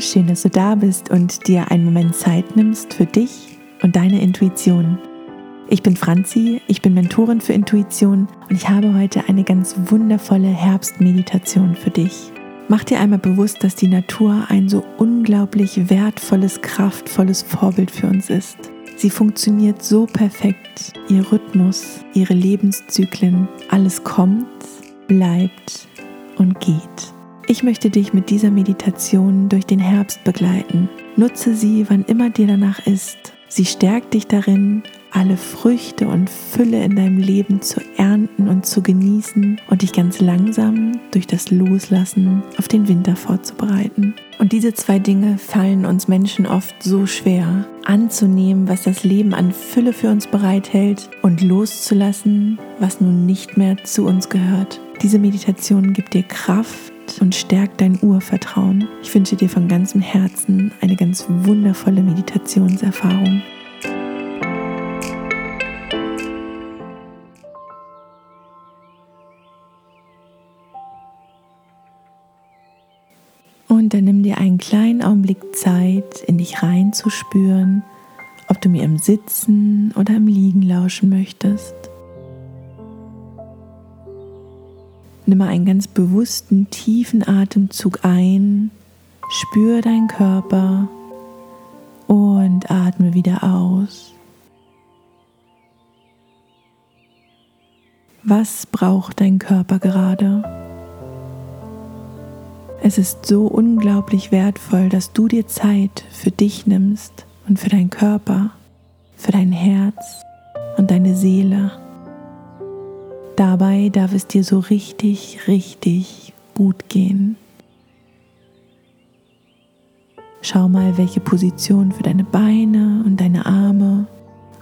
Schön, dass du da bist und dir einen Moment Zeit nimmst für dich und deine Intuition. Ich bin Franzi, ich bin Mentorin für Intuition und ich habe heute eine ganz wundervolle Herbstmeditation für dich. Mach dir einmal bewusst, dass die Natur ein so unglaublich wertvolles, kraftvolles Vorbild für uns ist. Sie funktioniert so perfekt, ihr Rhythmus, ihre Lebenszyklen, alles kommt, bleibt und geht. Ich möchte dich mit dieser Meditation durch den Herbst begleiten. Nutze sie, wann immer dir danach ist. Sie stärkt dich darin, alle Früchte und Fülle in deinem Leben zu ernten und zu genießen und dich ganz langsam durch das Loslassen auf den Winter vorzubereiten. Und diese zwei Dinge fallen uns Menschen oft so schwer, anzunehmen, was das Leben an Fülle für uns bereithält und loszulassen, was nun nicht mehr zu uns gehört. Diese Meditation gibt dir Kraft und stärkt dein Urvertrauen. Ich wünsche dir von ganzem Herzen eine ganz wundervolle Meditationserfahrung. Und dann nimm dir einen kleinen Augenblick Zeit, in dich reinzuspüren, ob du mir im Sitzen oder im Liegen lauschen möchtest. Nimm mal einen ganz bewussten, tiefen Atemzug ein, spür deinen Körper und atme wieder aus. Was braucht dein Körper gerade? Es ist so unglaublich wertvoll, dass du dir Zeit für dich nimmst und für deinen Körper, für dein Herz und deine Seele. Dabei darf es dir so richtig, richtig gut gehen. Schau mal, welche Position für deine Beine und deine Arme,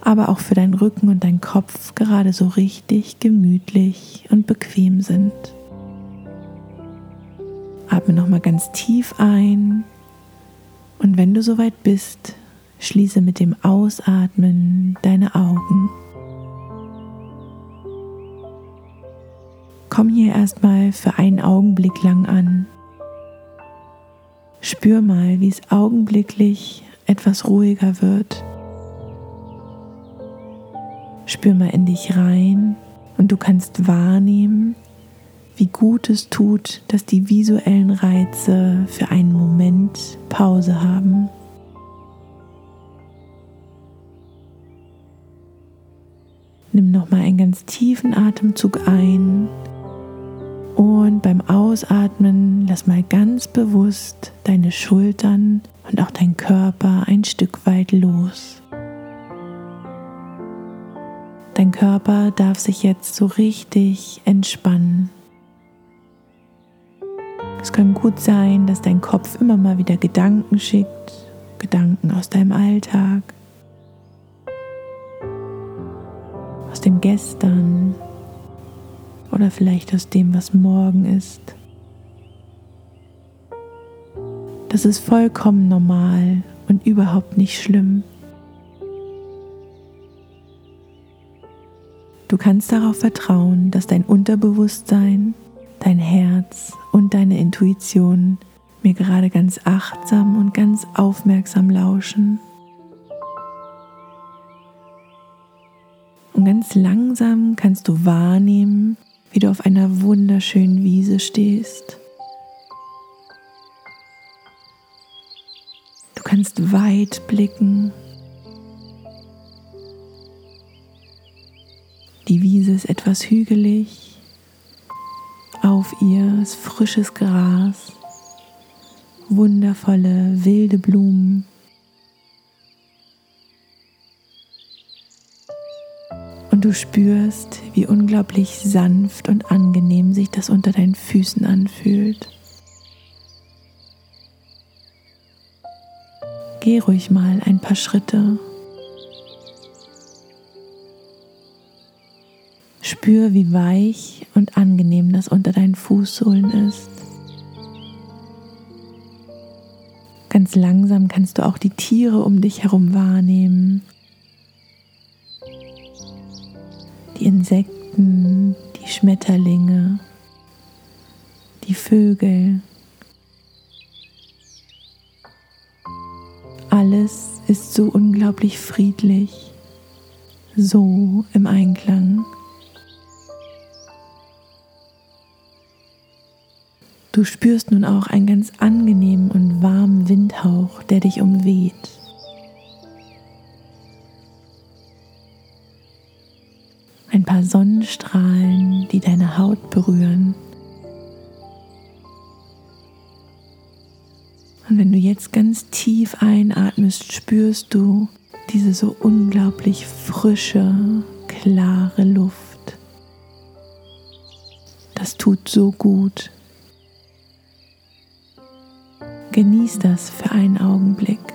aber auch für deinen Rücken und deinen Kopf gerade so richtig gemütlich und bequem sind. Atme nochmal ganz tief ein und wenn du soweit bist, schließe mit dem Ausatmen deine Augen. Komm hier erstmal für einen Augenblick lang an. Spür mal, wie es augenblicklich etwas ruhiger wird. Spür mal in dich rein und du kannst wahrnehmen, wie gut es tut, dass die visuellen Reize für einen Moment Pause haben. Nimm nochmal einen ganz tiefen Atemzug ein beim Ausatmen lass mal ganz bewusst deine Schultern und auch dein Körper ein Stück weit los. Dein Körper darf sich jetzt so richtig entspannen. Es kann gut sein, dass dein Kopf immer mal wieder Gedanken schickt, Gedanken aus deinem Alltag, aus dem Gestern, oder vielleicht aus dem, was morgen ist. Das ist vollkommen normal und überhaupt nicht schlimm. Du kannst darauf vertrauen, dass dein Unterbewusstsein, dein Herz und deine Intuition mir gerade ganz achtsam und ganz aufmerksam lauschen. Und ganz langsam kannst du wahrnehmen, wie du auf einer wunderschönen Wiese stehst. Du kannst weit blicken. Die Wiese ist etwas hügelig. Auf ihr ist frisches Gras, wundervolle wilde Blumen. Du spürst, wie unglaublich sanft und angenehm sich das unter deinen Füßen anfühlt. Geh ruhig mal ein paar Schritte. Spür, wie weich und angenehm das unter deinen Fußsohlen ist. Ganz langsam kannst du auch die Tiere um dich herum wahrnehmen Insekten, die Schmetterlinge, die Vögel. ist so unglaublich friedlich, so im Einklang. Du spürst nun auch einen ganz angenehmen und warmen Windhauch, der dich umweht. Sonnenstrahlen, die deine Haut berühren. Und wenn du jetzt ganz tief einatmest, spürst du diese so unglaublich frische, klare Luft. Das tut so gut. Genieß das für einen Augenblick.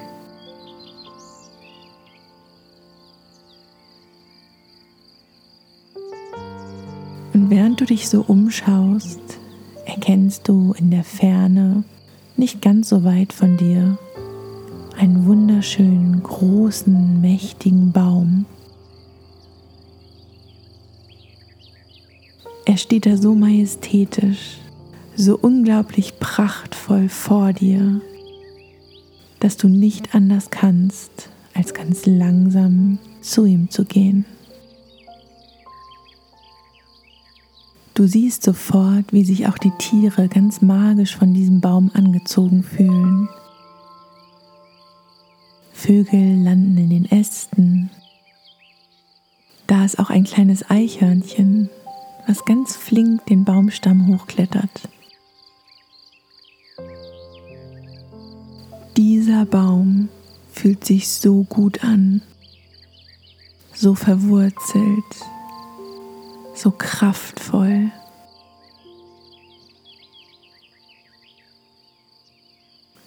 Und während du dich so umschaust, erkennst du in der Ferne, nicht ganz so weit von dir, einen wunderschönen, großen, mächtigen Baum. Er steht da so majestätisch, so unglaublich prachtvoll vor dir, dass du nicht anders kannst, als ganz langsam zu ihm zu gehen. Du siehst sofort, wie sich auch die Tiere ganz magisch von diesem Baum angezogen fühlen. Vögel landen in den Ästen. Da ist auch ein kleines Eichhörnchen, was ganz flink den Baumstamm hochklettert. Dieser Baum fühlt sich so gut an, so verwurzelt, so kraftvoll.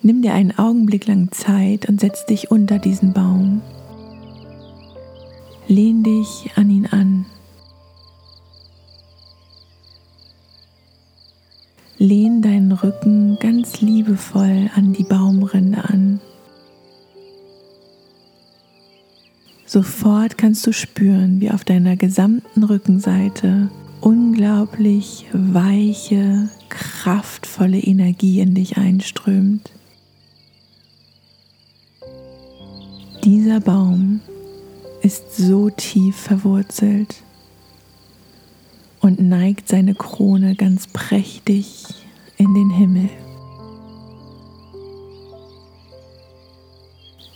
Nimm dir einen Augenblick lang Zeit und setz dich unter diesen Baum. Lehn dich an ihn an. Lehn deinen Rücken ganz liebevoll an die Baumrinde an. Sofort kannst du spüren, wie auf deiner gesamten Rückenseite unglaublich weiche, kraftvolle Energie in dich einströmt. Dieser Baum ist so tief verwurzelt und neigt seine Krone ganz prächtig in den Himmel.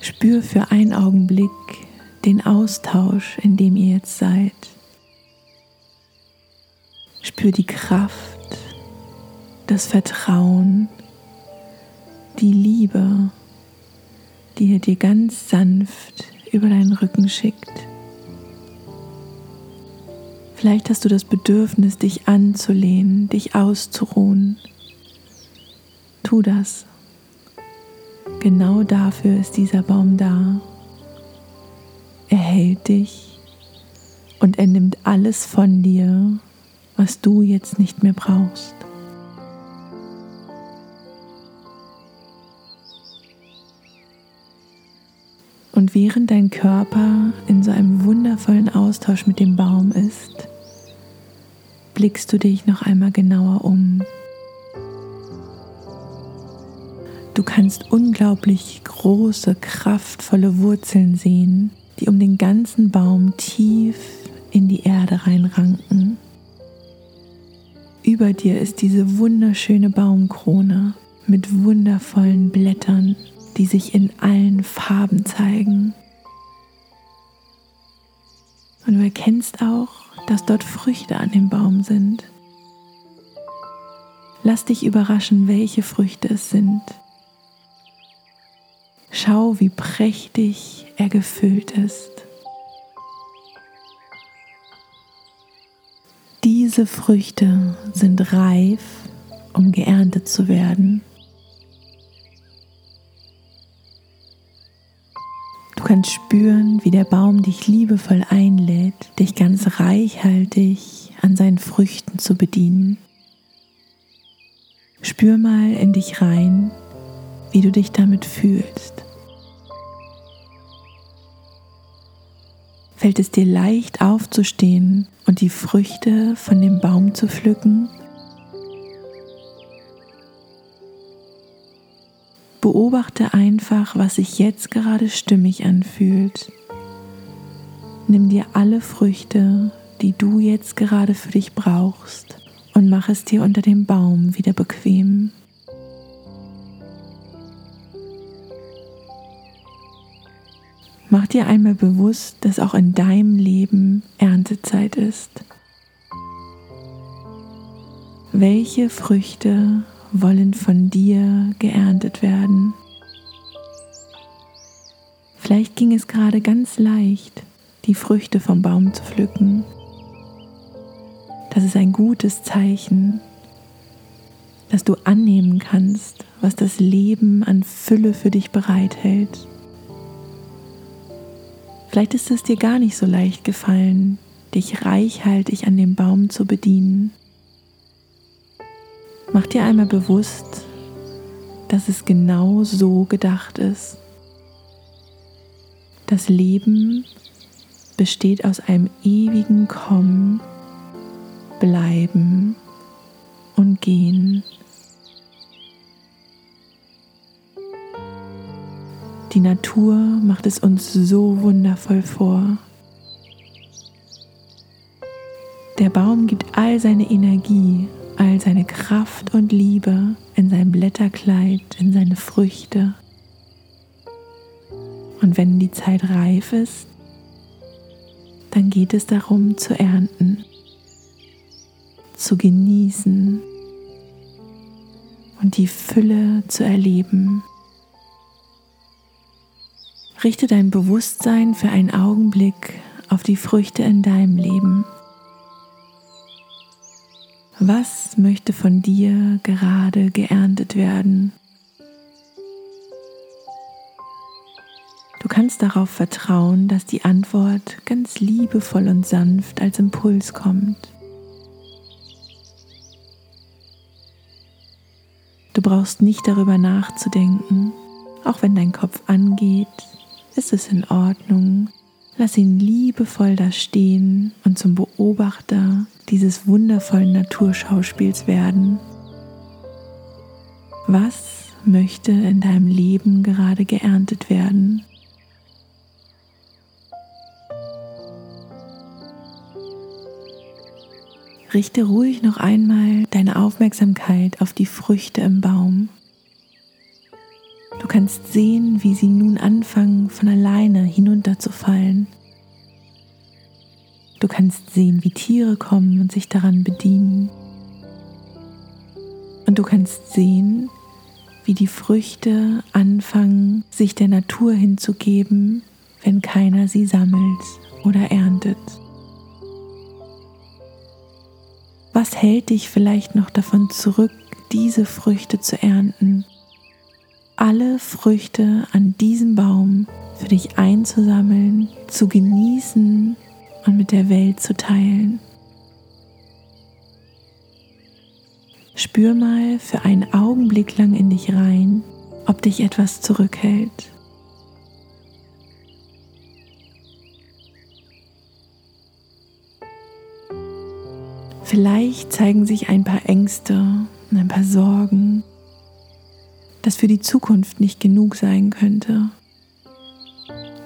Spür für einen Augenblick den Austausch, in dem ihr jetzt seid. Spür die Kraft, das Vertrauen, die Liebe, die er dir ganz sanft über deinen Rücken schickt. Vielleicht hast du das Bedürfnis, dich anzulehnen, dich auszuruhen. Tu das. Genau dafür ist dieser Baum da. Er hält dich und er nimmt alles von dir, was du jetzt nicht mehr brauchst. Und während dein Körper in so einem wundervollen Austausch mit dem Baum ist, blickst du dich noch einmal genauer um. Du kannst unglaublich große, kraftvolle Wurzeln sehen, die um den ganzen Baum tief in die Erde reinranken. Über dir ist diese wunderschöne Baumkrone mit wundervollen Blättern die sich in allen Farben zeigen. Und du erkennst auch, dass dort Früchte an dem Baum sind. Lass dich überraschen, welche Früchte es sind. Schau, wie prächtig er gefüllt ist. Diese Früchte sind reif, um geerntet zu werden. kannst spüren, wie der Baum dich liebevoll einlädt, dich ganz reichhaltig an seinen Früchten zu bedienen. Spür mal in dich rein, wie du dich damit fühlst. Fällt es dir leicht aufzustehen und die Früchte von dem Baum zu pflücken? Beobachte einfach, was sich jetzt gerade stimmig anfühlt. Nimm dir alle Früchte, die du jetzt gerade für dich brauchst und mach es dir unter dem Baum wieder bequem. Mach dir einmal bewusst, dass auch in deinem Leben Erntezeit ist. Welche Früchte wollen von dir geerntet werden? Vielleicht ging es gerade ganz leicht, die Früchte vom Baum zu pflücken. Das ist ein gutes Zeichen, dass du annehmen kannst, was das Leben an Fülle für dich bereithält. Vielleicht ist es dir gar nicht so leicht gefallen, dich reichhaltig an dem Baum zu bedienen. Mach dir einmal bewusst, dass es genau so gedacht ist. Das Leben besteht aus einem ewigen Kommen, Bleiben und Gehen. Die Natur macht es uns so wundervoll vor. Der Baum gibt all seine Energie, all seine Kraft und Liebe in sein Blätterkleid, in seine Früchte. Und wenn die Zeit reif ist, dann geht es darum zu ernten, zu genießen und die Fülle zu erleben. Richte dein Bewusstsein für einen Augenblick auf die Früchte in deinem Leben. Was möchte von dir gerade geerntet werden? Du kannst darauf vertrauen, dass die Antwort ganz liebevoll und sanft als Impuls kommt. Du brauchst nicht darüber nachzudenken, auch wenn dein Kopf angeht, ist es in Ordnung. Lass ihn liebevoll da stehen und zum Beobachter dieses wundervollen Naturschauspiels werden. Was möchte in deinem Leben gerade geerntet werden? Richte ruhig noch einmal deine Aufmerksamkeit auf die Früchte im Baum. Du kannst sehen, wie sie nun anfangen von alleine hinunterzufallen. Du kannst sehen, wie Tiere kommen und sich daran bedienen. Und du kannst sehen, wie die Früchte anfangen, sich der Natur hinzugeben, wenn keiner sie sammelt oder erntet. Was hält dich vielleicht noch davon zurück, diese Früchte zu ernten? Alle Früchte an diesem Baum für dich einzusammeln, zu genießen und mit der Welt zu teilen. Spür mal für einen Augenblick lang in dich rein, ob dich etwas zurückhält. Vielleicht zeigen sich ein paar Ängste und ein paar Sorgen dass für die Zukunft nicht genug sein könnte,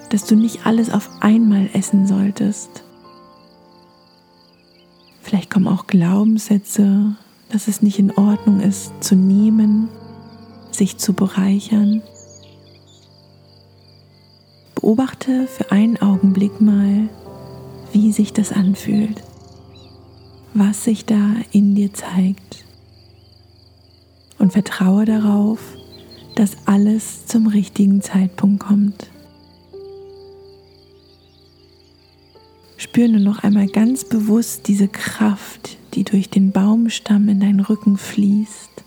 dass du nicht alles auf einmal essen solltest. Vielleicht kommen auch Glaubenssätze, dass es nicht in Ordnung ist, zu nehmen, sich zu bereichern. Beobachte für einen Augenblick mal, wie sich das anfühlt, was sich da in dir zeigt. Und vertraue darauf, dass alles zum richtigen Zeitpunkt kommt. Spür nur noch einmal ganz bewusst diese Kraft, die durch den Baumstamm in deinen Rücken fließt.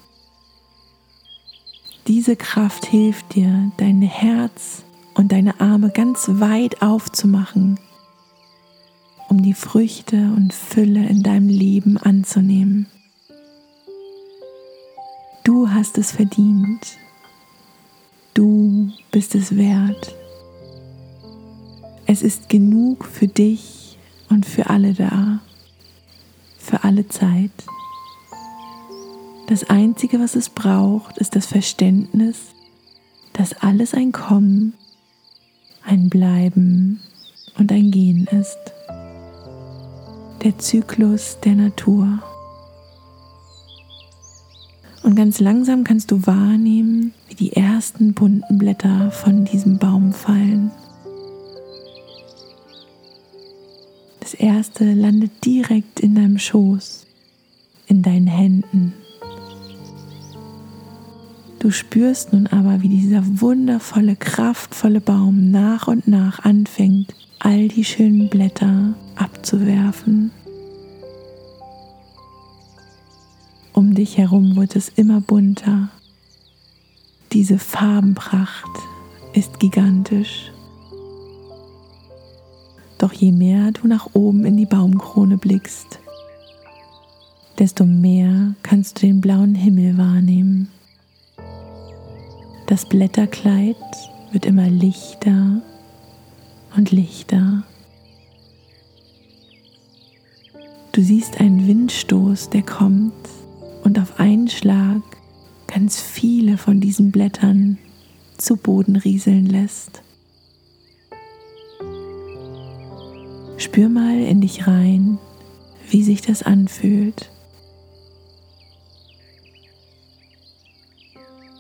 Diese Kraft hilft dir, dein Herz und deine Arme ganz weit aufzumachen, um die Früchte und Fülle in deinem Leben anzunehmen. Du hast es verdient. Du bist es wert. Es ist genug für dich und für alle da, für alle Zeit. Das Einzige, was es braucht, ist das Verständnis, dass alles ein Kommen, ein Bleiben und ein Gehen ist. Der Zyklus der Natur. Und ganz langsam kannst du wahrnehmen, wie die ersten bunten Blätter von diesem Baum fallen. Das erste landet direkt in deinem Schoß, in deinen Händen. Du spürst nun aber, wie dieser wundervolle, kraftvolle Baum nach und nach anfängt, all die schönen Blätter abzuwerfen. Um dich herum wird es immer bunter. Diese Farbenpracht ist gigantisch. Doch je mehr du nach oben in die Baumkrone blickst, desto mehr kannst du den blauen Himmel wahrnehmen. Das Blätterkleid wird immer lichter und lichter. Du siehst einen Windstoß, der kommt und auf einen Schlag ganz viele von diesen Blättern zu Boden rieseln lässt. Spür mal in dich rein, wie sich das anfühlt.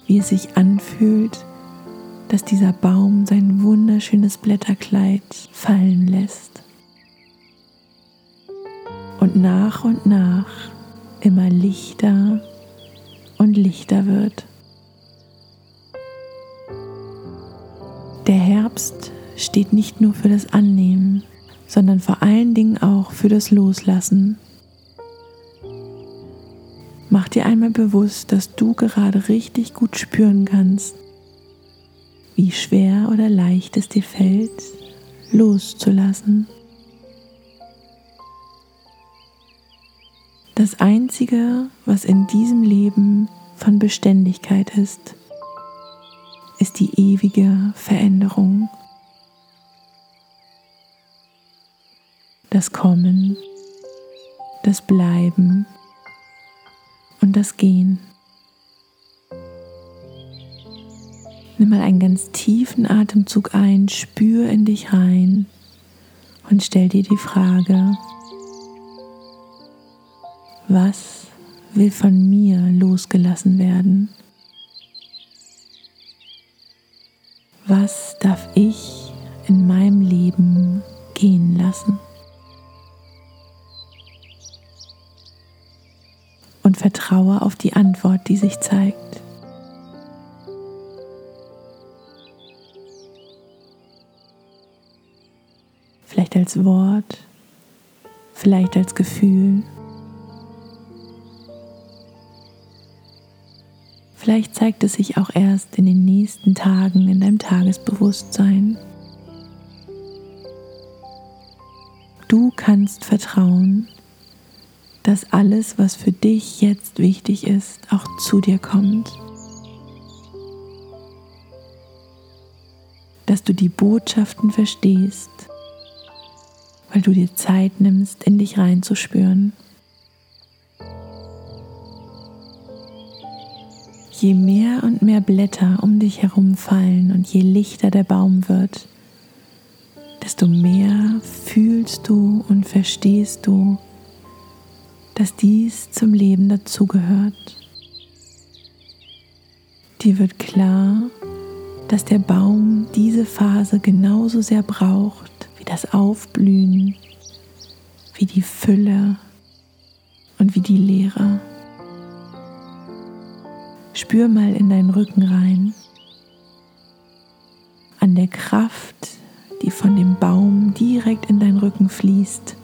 Wie es sich anfühlt, dass dieser Baum sein wunderschönes Blätterkleid fallen lässt. Und nach und nach immer lichter und lichter wird. Der Herbst steht nicht nur für das Annehmen, sondern vor allen Dingen auch für das Loslassen. Mach dir einmal bewusst, dass du gerade richtig gut spüren kannst, wie schwer oder leicht es dir fällt, loszulassen. Das Einzige, was in diesem Leben von Beständigkeit ist, ist die ewige Veränderung. Das Kommen, das Bleiben und das Gehen. Nimm mal einen ganz tiefen Atemzug ein, spür in dich rein und stell dir die Frage, was will von mir losgelassen werden? Was darf ich in meinem Leben gehen lassen? Und vertraue auf die Antwort, die sich zeigt. Vielleicht als Wort, vielleicht als Gefühl. Vielleicht zeigt es sich auch erst in den nächsten Tagen in deinem Tagesbewusstsein. Du kannst vertrauen, dass alles, was für dich jetzt wichtig ist, auch zu dir kommt. Dass du die Botschaften verstehst, weil du dir Zeit nimmst, in dich reinzuspüren. Je mehr und mehr Blätter um dich herum fallen und je lichter der Baum wird, desto mehr fühlst du und verstehst du, dass dies zum Leben dazugehört. Dir wird klar, dass der Baum diese Phase genauso sehr braucht wie das Aufblühen, wie die Fülle und wie die Leere. Spür mal in deinen Rücken rein. An der Kraft, die von dem Baum direkt in deinen Rücken fließt,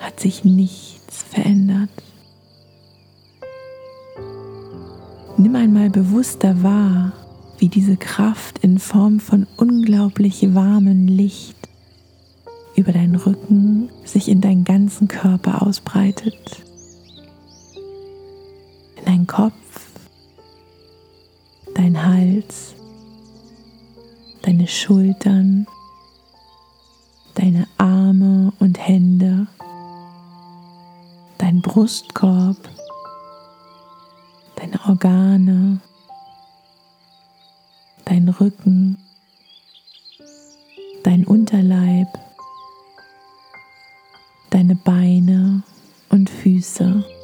hat sich nichts verändert. Nimm einmal bewusster wahr, wie diese Kraft in Form von unglaublich warmem Licht über deinen Rücken sich in deinen ganzen Körper ausbreitet. In deinen Kopf, dein Hals, deine Schultern, deine Arme und Hände, dein Brustkorb, deine Organe, dein Rücken, dein Unterleib, deine Beine und Füße.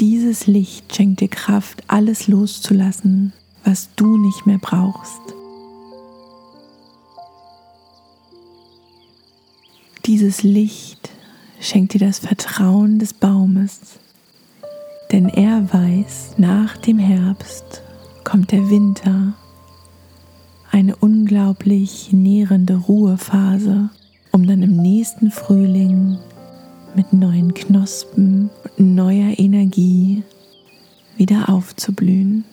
Dieses Licht schenkt dir Kraft, alles loszulassen, was du nicht mehr brauchst. Dieses Licht schenkt dir das Vertrauen des Baumes, denn er weiß, nach dem Herbst kommt der Winter, eine unglaublich nährende Ruhephase, um dann im nächsten Frühling mit neuen Knospen und neuer Energie wieder aufzublühen.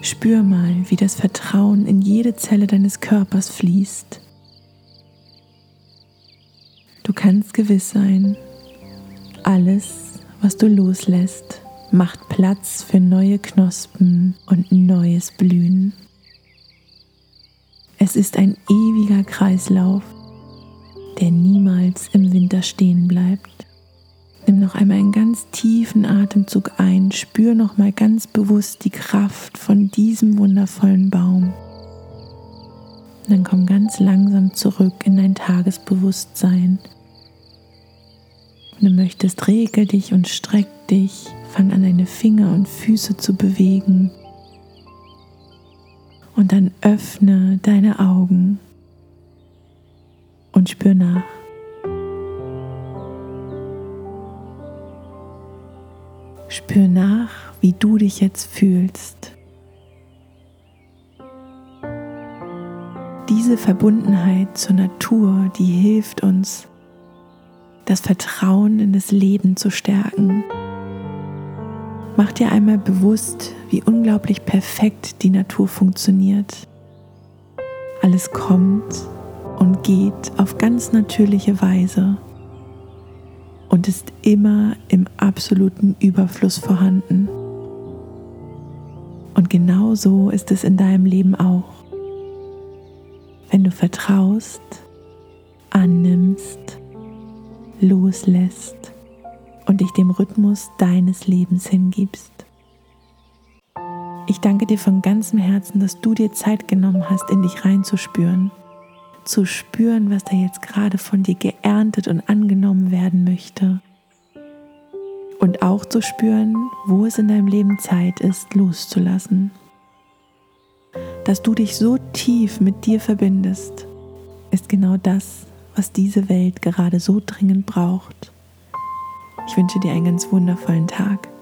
Spür mal, wie das Vertrauen in jede Zelle deines Körpers fließt. Du kannst gewiss sein, alles, was du loslässt, macht Platz für neue Knospen und neues Blühen. Es ist ein ewiger Kreislauf, der niemals im Winter stehen bleibt. Nimm noch einmal einen ganz tiefen Atemzug ein, spür noch mal ganz bewusst die Kraft von diesem wundervollen Baum. Und dann komm ganz langsam zurück in dein Tagesbewusstsein. Wenn du möchtest, regel dich und streck dich, fang an deine Finger und Füße zu bewegen. Und dann öffne deine Augen und spür nach. Spür nach, wie du dich jetzt fühlst. Diese Verbundenheit zur Natur, die hilft uns, das Vertrauen in das Leben zu stärken. Mach dir einmal bewusst, wie unglaublich perfekt die Natur funktioniert. Alles kommt und geht auf ganz natürliche Weise und ist immer im absoluten Überfluss vorhanden. Und genau so ist es in deinem Leben auch. Wenn du vertraust, annimmst, loslässt und dich dem Rhythmus deines Lebens hingibst. Ich danke dir von ganzem Herzen, dass du dir Zeit genommen hast, in dich reinzuspüren zu spüren, was da jetzt gerade von dir geerntet und angenommen werden möchte. Und auch zu spüren, wo es in deinem Leben Zeit ist, loszulassen. Dass du dich so tief mit dir verbindest, ist genau das, was diese Welt gerade so dringend braucht. Ich wünsche dir einen ganz wundervollen Tag.